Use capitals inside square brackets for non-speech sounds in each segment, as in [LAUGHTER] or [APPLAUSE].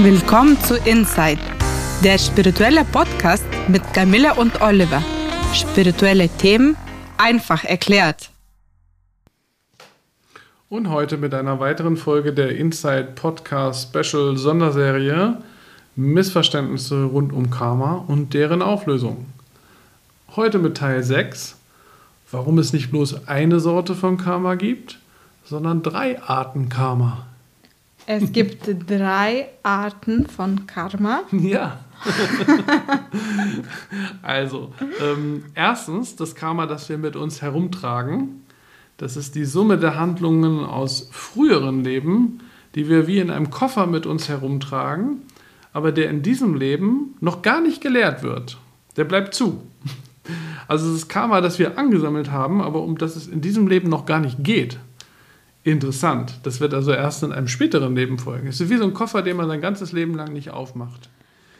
Willkommen zu Inside, der spirituelle Podcast mit Camilla und Oliver. Spirituelle Themen einfach erklärt. Und heute mit einer weiteren Folge der Inside Podcast Special Sonderserie Missverständnisse rund um Karma und deren Auflösung. Heute mit Teil 6, warum es nicht bloß eine Sorte von Karma gibt, sondern drei Arten Karma. Es gibt drei Arten von Karma. [LAUGHS] Ja. also, ähm, erstens das Karma, das wir mit uns herumtragen. Das ist die Summe der Handlungen aus früheren Leben, die wir wie in einem Koffer mit uns herumtragen, aber der in diesem Leben noch gar nicht gelehrt wird. Der bleibt zu. Also das Karma, das wir angesammelt haben, aber um das es in diesem Leben noch gar nicht geht interessant. Das wird also erst in einem späteren Leben folgen. Es ist wie so ein Koffer, den man sein ganzes Leben lang nicht aufmacht.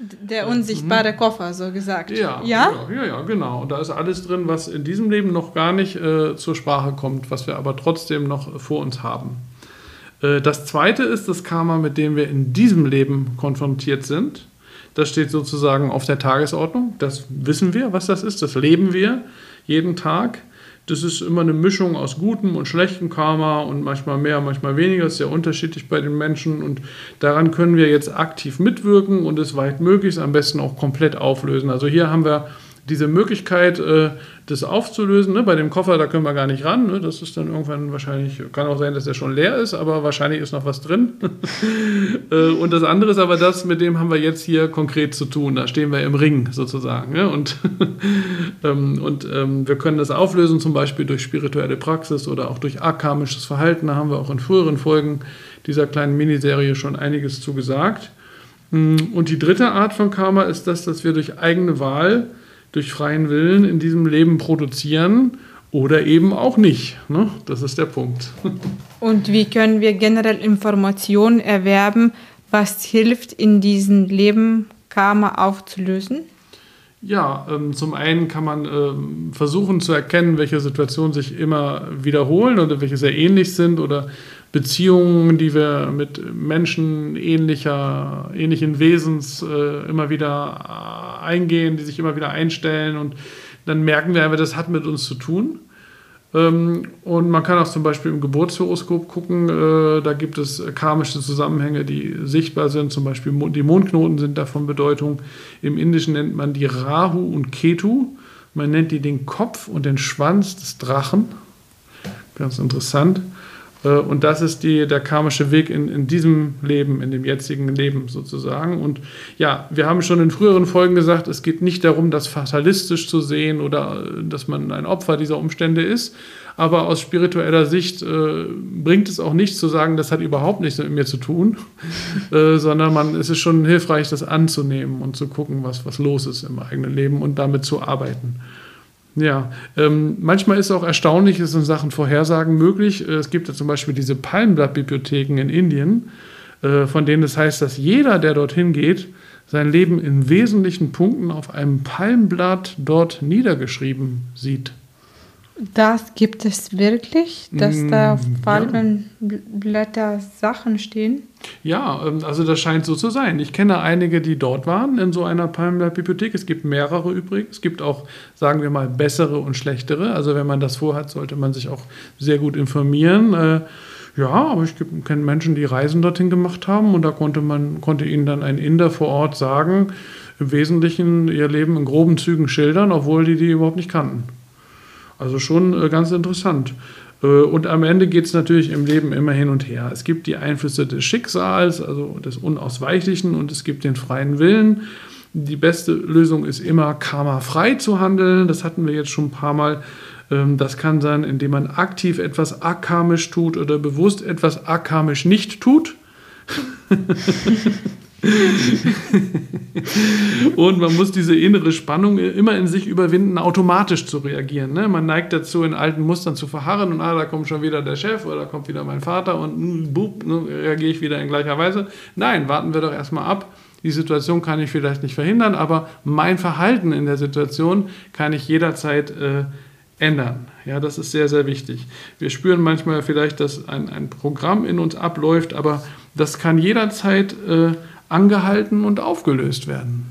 Der unsichtbare mhm. Koffer, so gesagt. Ja, ja, ja, ja, genau. Und da ist alles drin, was in diesem Leben noch gar nicht äh, zur Sprache kommt, was wir aber trotzdem noch vor uns haben. Äh, das zweite ist das Karma, mit dem wir in diesem Leben konfrontiert sind. Das steht sozusagen auf der Tagesordnung. Das wissen wir, was das ist. Das leben wir jeden Tag. Das ist immer eine Mischung aus gutem und schlechtem Karma und manchmal mehr, manchmal weniger. Das ist sehr unterschiedlich bei den Menschen und daran können wir jetzt aktiv mitwirken und es weit möglichst am besten auch komplett auflösen. Also hier haben wir diese Möglichkeit, äh, das aufzulösen. Ne? Bei dem Koffer, da können wir gar nicht ran. Ne? Das ist dann irgendwann wahrscheinlich, kann auch sein, dass der schon leer ist, aber wahrscheinlich ist noch was drin. [LAUGHS] äh, und das andere ist aber das, mit dem haben wir jetzt hier konkret zu tun. Da stehen wir im Ring sozusagen. Ne? Und, [LAUGHS] ähm, und ähm, wir können das auflösen, zum Beispiel durch spirituelle Praxis oder auch durch akamisches Verhalten. Da haben wir auch in früheren Folgen dieser kleinen Miniserie schon einiges zu gesagt. Hm, und die dritte Art von Karma ist das, dass wir durch eigene Wahl durch freien Willen in diesem Leben produzieren oder eben auch nicht. Ne? Das ist der Punkt. [LAUGHS] Und wie können wir generell Informationen erwerben, was hilft, in diesem Leben Karma aufzulösen? Ja, ähm, zum einen kann man ähm, versuchen zu erkennen, welche Situationen sich immer wiederholen oder welche sehr ähnlich sind oder Beziehungen, die wir mit Menschen ähnlicher, ähnlichen Wesens äh, immer wieder eingehen, die sich immer wieder einstellen und dann merken wir einfach, das hat mit uns zu tun. Ähm, und man kann auch zum Beispiel im Geburtshoroskop gucken, äh, da gibt es karmische Zusammenhänge, die sichtbar sind, zum Beispiel die Mondknoten sind davon Bedeutung. Im Indischen nennt man die Rahu und Ketu. Man nennt die den Kopf und den Schwanz des Drachen. Ganz interessant. Äh, und das ist die, der karmische Weg in, in diesem Leben, in dem jetzigen Leben sozusagen. Und ja, wir haben schon in früheren Folgen gesagt, es geht nicht darum, das fatalistisch zu sehen oder äh, dass man ein Opfer dieser Umstände ist. Aber aus spiritueller Sicht äh, bringt es auch nichts zu sagen, das hat überhaupt nichts mit mir zu tun, [LAUGHS] äh, sondern man, es ist schon hilfreich, das anzunehmen und zu gucken, was, was los ist im eigenen Leben und damit zu arbeiten. Ja, ähm, manchmal ist auch erstaunlich, ist in Sachen Vorhersagen möglich. Äh, es gibt ja zum Beispiel diese Palmblattbibliotheken in Indien, äh, von denen es heißt, dass jeder, der dorthin geht, sein Leben in wesentlichen Punkten auf einem Palmblatt dort niedergeschrieben sieht. Das gibt es wirklich, dass mm, da auf Palmenblätter ja. Sachen stehen? Ja, ähm, also das scheint so zu sein. Ich kenne einige, die dort waren in so einer Palmblattbibliothek. Es gibt mehrere übrigens. Es gibt auch, sagen wir mal, bessere und schlechtere. Also wenn man das vorhat, sollte man sich auch sehr gut informieren. Äh, ja, aber ich kenne Menschen, die Reisen dorthin gemacht haben und da konnte man konnte ihnen dann ein Inder vor Ort sagen, im Wesentlichen ihr Leben in groben Zügen schildern, obwohl die die überhaupt nicht kannten. Also schon äh, ganz interessant. Äh, und am Ende geht es natürlich im Leben immer hin und her. Es gibt die Einflüsse des Schicksals, also des Unausweichlichen, und es gibt den freien Willen. Die beste Lösung ist immer, karmafrei zu handeln. Das hatten wir jetzt schon ein paar Mal. Ähm, das kann sein, indem man aktiv etwas akamisch tut oder bewusst etwas akamisch nicht tut. [LAUGHS] [LAUGHS] und man muss diese innere Spannung immer in sich überwinden, automatisch zu reagieren. Ne? Man neigt dazu, in alten Mustern zu verharren und ah, da kommt schon wieder der Chef oder da kommt wieder mein Vater und mm, bup, ne, reagiere ich wieder in gleicher Weise. Nein, warten wir doch erstmal ab. Die Situation kann ich vielleicht nicht verhindern, aber mein Verhalten in der Situation kann ich jederzeit äh, ändern. Ja, das ist sehr, sehr wichtig. Wir spüren manchmal vielleicht, dass ein, ein Programm in uns abläuft, aber das kann jederzeit äh, angehalten und aufgelöst werden.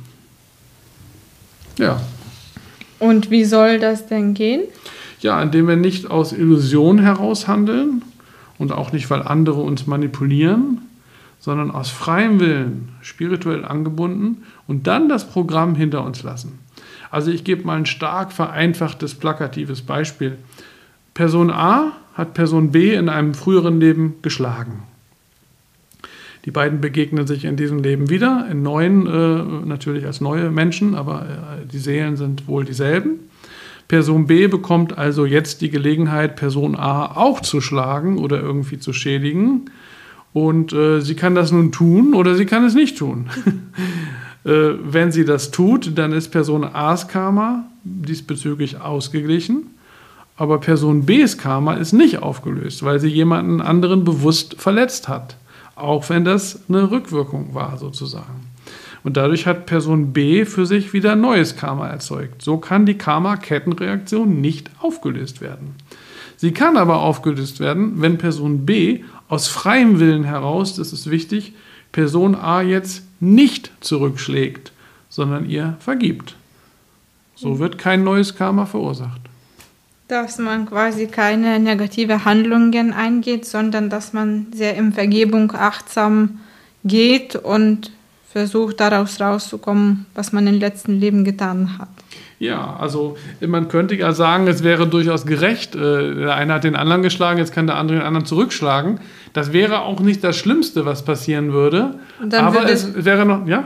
Ja. Und wie soll das denn gehen? Ja, indem wir nicht aus Illusion heraus handeln und auch nicht, weil andere uns manipulieren, sondern aus freiem Willen, spirituell angebunden und dann das Programm hinter uns lassen. Also ich gebe mal ein stark vereinfachtes, plakatives Beispiel. Person A hat Person B in einem früheren Leben geschlagen. Die beiden begegnen sich in diesem Leben wieder, in neuen, äh, natürlich als neue Menschen, aber äh, die Seelen sind wohl dieselben. Person B bekommt also jetzt die Gelegenheit, Person A auch zu schlagen oder irgendwie zu schädigen. Und äh, sie kann das nun tun oder sie kann es nicht tun. [LAUGHS] Äh, wenn sie das tut, dann ist Person A's Karma diesbezüglich ausgeglichen. Aber Person B's Karma ist nicht aufgelöst, weil sie jemanden anderen bewusst verletzt hat auch wenn das eine Rückwirkung war sozusagen. Und dadurch hat Person B für sich wieder neues Karma erzeugt. So kann die Karma-Kettenreaktion nicht aufgelöst werden. Sie kann aber aufgelöst werden, wenn Person B aus freiem Willen heraus, das ist wichtig, Person A jetzt nicht zurückschlägt, sondern ihr vergibt. So wird kein neues Karma verursacht dass man quasi keine negative Handlungen eingeht, sondern dass man sehr in Vergebung achtsam geht und versucht daraus rauszukommen, was man im letzten Leben getan hat. Ja, also man könnte ja sagen, es wäre durchaus gerecht. Äh, der eine hat den anderen geschlagen, jetzt kann der andere den anderen zurückschlagen. Das wäre auch nicht das Schlimmste, was passieren würde. aber es wäre noch, ja?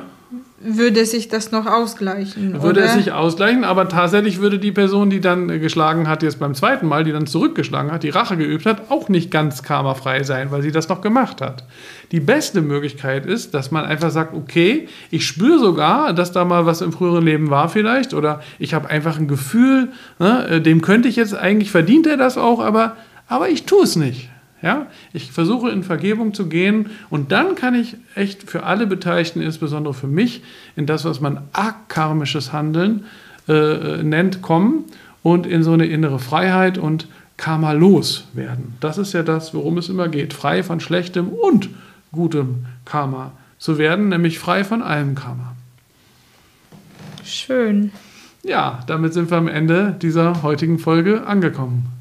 Würde sich das noch ausgleichen. Würde oder? es sich ausgleichen, aber tatsächlich würde die Person, die dann geschlagen hat, jetzt beim zweiten Mal, die dann zurückgeschlagen hat, die Rache geübt hat, auch nicht ganz karmafrei sein, weil sie das noch gemacht hat. Die beste Möglichkeit ist, dass man einfach sagt, okay, ich spüre sogar, dass da mal was im früheren Leben war vielleicht, oder ich habe einfach ein Gefühl, ne, dem könnte ich jetzt eigentlich, verdient er das auch, aber, aber ich tue es nicht. Ja? Ich versuche in Vergebung zu gehen und dann kann ich echt für alle Beteiligten, insbesondere für mich, in das, was man akarmisches Handeln äh, nennt, kommen und in so eine innere Freiheit und Karma los werden. Das ist ja das, worum es immer geht. Frei von schlechtem und gutem Karma zu werden, nämlich frei von allem Karma. Schön. Ja, damit sind wir am Ende dieser heutigen Folge angekommen.